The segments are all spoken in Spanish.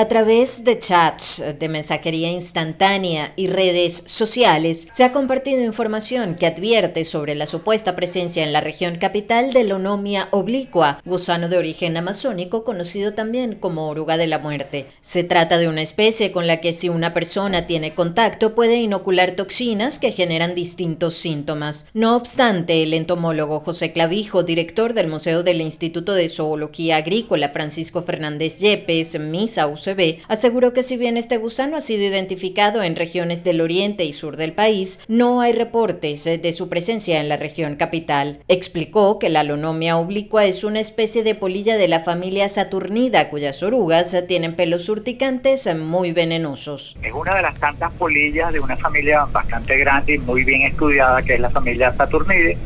A través de chats, de mensajería instantánea y redes sociales, se ha compartido información que advierte sobre la supuesta presencia en la región capital de Lonomia obliqua, gusano de origen amazónico conocido también como oruga de la muerte. Se trata de una especie con la que si una persona tiene contacto puede inocular toxinas que generan distintos síntomas. No obstante, el entomólogo José Clavijo, director del Museo del Instituto de Zoología Agrícola Francisco Fernández Yepes, MISA aseguró que si bien este gusano ha sido identificado en regiones del oriente y sur del país, no hay reportes de su presencia en la región capital. Explicó que la lonomia oblicua es una especie de polilla de la familia Saturnida, cuyas orugas tienen pelos urticantes muy venenosos. Es una de las tantas polillas de una familia bastante grande y muy bien estudiada, que es la familia Saturnide.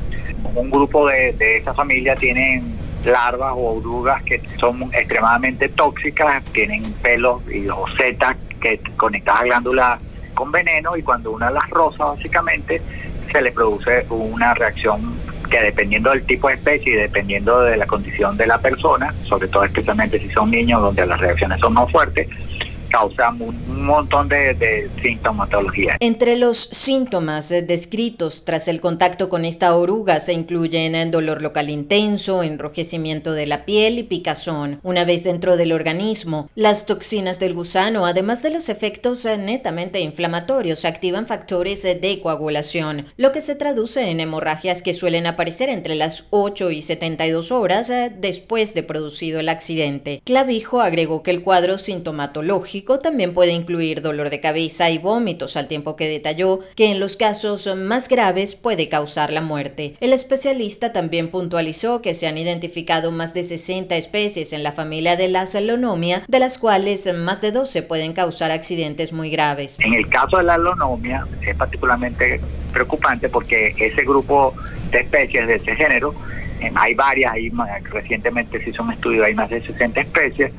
Un grupo de, de esa familia tienen larvas o orugas que son extremadamente tóxicas, tienen pelos y setas que conectan a glándulas con veneno y cuando una las roza básicamente se le produce una reacción que dependiendo del tipo de especie y dependiendo de la condición de la persona, sobre todo especialmente si son niños donde las reacciones son más fuertes, causa un montón de, de, sintomatología. Entre los síntomas descritos tras el contacto con esta oruga se incluyen dolor local intenso, enrojecimiento de la piel y picazón. Una vez dentro del organismo, las toxinas del gusano, además de los efectos netamente inflamatorios, activan factores de coagulación, lo que se traduce en hemorragias que suelen aparecer entre las 8 y 72 horas después de producido el accidente. Clavijo agregó que el cuadro sintomatológico también puede incluir dolor de cabeza y vómitos, al tiempo que detalló que en los casos más graves puede causar la muerte. El especialista también puntualizó que se han identificado más de 60 especies en la familia de la salonomia, de las cuales más de 12 pueden causar accidentes muy graves. En el caso de la salonomia es particularmente preocupante porque ese grupo de especies de ese género, hay varias, hay, recientemente se hizo un estudio, hay más de 60 especies,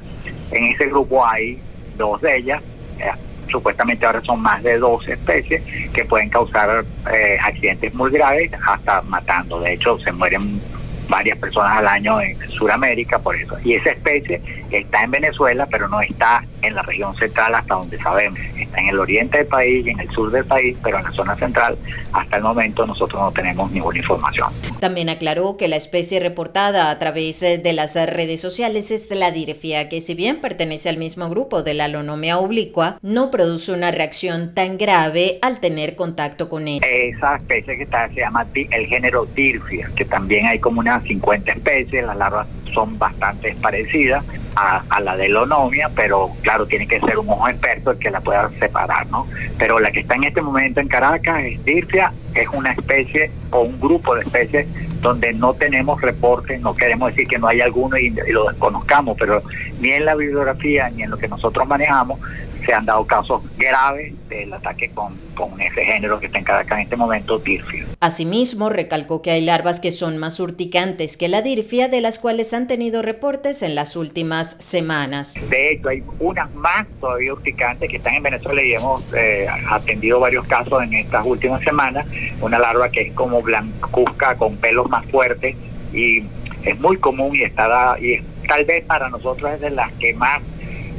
en ese grupo hay dos de ellas, eh, supuestamente ahora son más de dos especies que pueden causar eh, accidentes muy graves hasta matando. De hecho, se mueren varias personas al año en Sudamérica por eso. Y esa especie está en Venezuela, pero no está en la región central hasta donde sabemos. Está en el oriente del país y en el sur del país, pero en la zona central hasta el momento nosotros no tenemos ninguna información. También aclaró que la especie reportada a través de las redes sociales es la direfia, que si bien pertenece al mismo grupo de la lonomia oblicua, no produce una reacción tan grave al tener contacto con ella. Esa especie que está se llama el género dirfia, que también hay como unas 50 especies, las larvas son bastante parecidas a, la de lonomia, pero claro, tiene que ser un ojo experto el que la pueda separar, ¿no? Pero la que está en este momento en Caracas es Dircia, es una especie o un grupo de especies donde no tenemos reportes, no queremos decir que no hay alguno y, y lo desconozcamos, pero ni en la bibliografía ni en lo que nosotros manejamos se han dado casos graves del ataque con, con ese género que está en Caracas en este momento, dirfia. Asimismo, recalcó que hay larvas que son más urticantes que la dirfia, de las cuales han tenido reportes en las últimas semanas. De hecho, hay unas más todavía urticantes que están en Venezuela y hemos eh, atendido varios casos en estas últimas semanas. Una larva que es como blancuzca con pelos más fuertes y es muy común y está y tal vez para nosotros es de las que más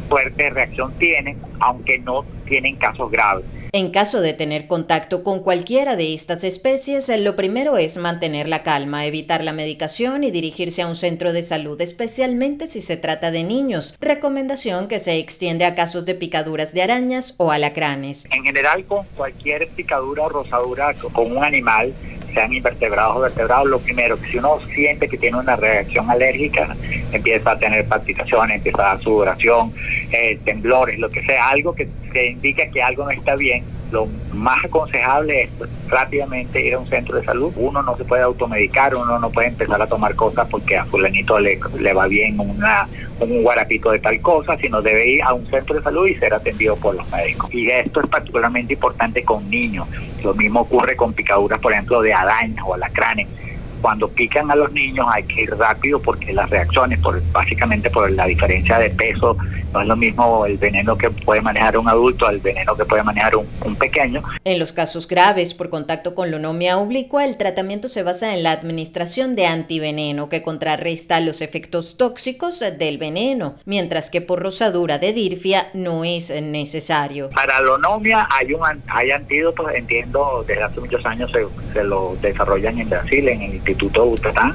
fuerte reacción tienen, aunque no tienen casos graves. En caso de tener contacto con cualquiera de estas especies, lo primero es mantener la calma, evitar la medicación y dirigirse a un centro de salud, especialmente si se trata de niños. Recomendación que se extiende a casos de picaduras de arañas o alacranes. En general, con cualquier picadura o rosadura con un animal, sean invertebrados o vertebrados, lo primero, que si uno siente que tiene una reacción alérgica, empieza a tener palpitaciones, empieza a dar sudoración, eh, temblores, lo que sea, algo que, que indica que algo no está bien, lo más aconsejable es rápidamente ir a un centro de salud. Uno no se puede automedicar, uno no puede empezar a tomar cosas porque a fulanito le, va bien una, un guarapito de tal cosa, sino debe ir a un centro de salud y ser atendido por los médicos. Y esto es particularmente importante con niños. Lo mismo ocurre con picaduras, por ejemplo, de arañas o alacranes cuando pican a los niños hay que ir rápido porque las reacciones, por, básicamente por la diferencia de peso, no es lo mismo el veneno que puede manejar un adulto al veneno que puede manejar un, un pequeño. En los casos graves por contacto con lonomia oblicua, el tratamiento se basa en la administración de antiveneno que contrarresta los efectos tóxicos del veneno, mientras que por rosadura de dirfia no es necesario. Para lonomia hay un hay antídotos, entiendo, desde hace muchos años se, se lo desarrollan en Brasil, en el Instituto Butanán,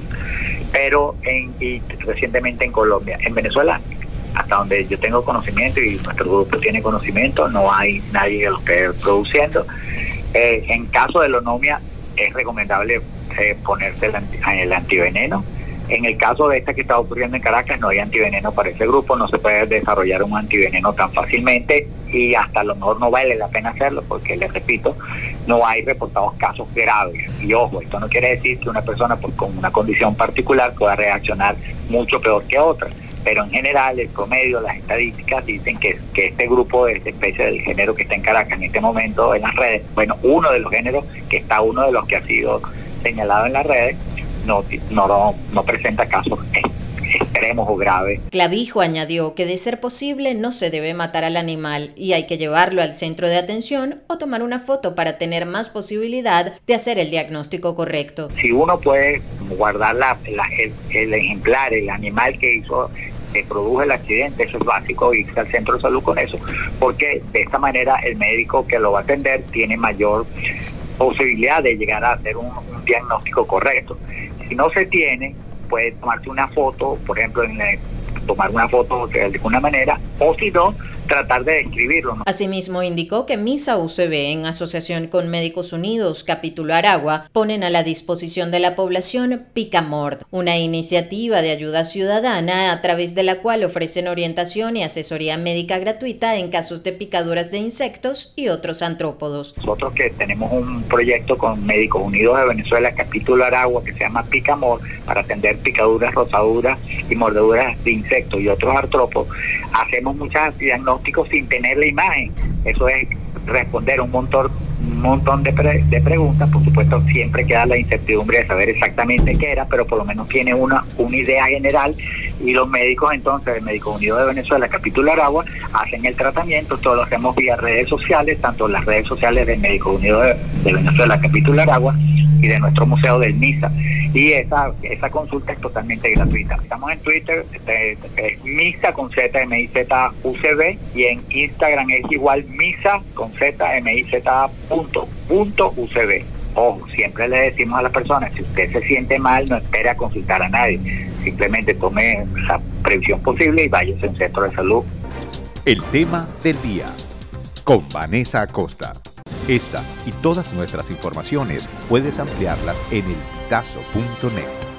pero en, y recientemente en Colombia. En Venezuela hasta donde yo tengo conocimiento y nuestro grupo tiene conocimiento, no hay nadie que lo esté produciendo. Eh, en caso de lonomia es recomendable eh, ponerse el, el, antiveneno. En el caso de esta que está ocurriendo en Caracas, no hay antiveneno para ese grupo, no se puede desarrollar un antiveneno tan fácilmente y hasta a lo mejor no vale la pena hacerlo porque, les repito, no hay reportados casos graves. Y ojo, esto no quiere decir que una persona pues, con una condición particular pueda reaccionar mucho peor que otra pero en general el promedio, las estadísticas dicen que, que este grupo de esta especie del género que está en Caracas en este momento en las redes, bueno, uno de los géneros que está uno de los que ha sido señalado en las redes, no, no, no presenta casos extremos o graves. Clavijo añadió que de ser posible no se debe matar al animal y hay que llevarlo al centro de atención o tomar una foto para tener más posibilidad de hacer el diagnóstico correcto. Si uno puede guardar la, la, el, el ejemplar, el animal que hizo que produjo el accidente, eso es básico, irse al centro de salud con eso, porque de esta manera el médico que lo va a atender tiene mayor posibilidad de llegar a hacer un, un diagnóstico correcto. Si no se tiene, puede tomarse una foto, por ejemplo, en tomar una foto de alguna manera, o si no, tratar de describirlo. ¿no? Asimismo, indicó que MISA UCB, en asociación con Médicos Unidos, capítulo Aragua, ponen a la disposición de la población Picamord, una iniciativa de ayuda ciudadana a través de la cual ofrecen orientación y asesoría médica gratuita en casos de picaduras de insectos y otros antrópodos. Nosotros que tenemos un proyecto con Médicos Unidos de Venezuela, capítulo Aragua, que se llama Picamord, para atender picaduras, rosaduras y mordeduras de insectos y otros artrópodos, hacemos muchas sin tener la imagen. Eso es responder un montón, un montón de, pre, de, preguntas. Por supuesto, siempre queda la incertidumbre de saber exactamente qué era, pero por lo menos tiene una, una idea general. Y los médicos, entonces, el Médico Unido de Venezuela, capítulo Aragua, hacen el tratamiento. Todo lo hacemos vía redes sociales, tanto las redes sociales del Médico Unido de, de Venezuela, capítulo Aragua, y de nuestro museo del MISA. Y esa, esa consulta es totalmente gratuita. Estamos en Twitter, este, es MISA con Z, M I Z U C B, y en Instagram es igual MISA con Z, M I Z punto, punto U C B. Ojo, siempre le decimos a las personas, si usted se siente mal, no espere a consultar a nadie. Simplemente tome la previsión posible y váyase a un centro de salud. El tema del día con Vanessa Acosta. Esta y todas nuestras informaciones puedes ampliarlas en elpitazo.net.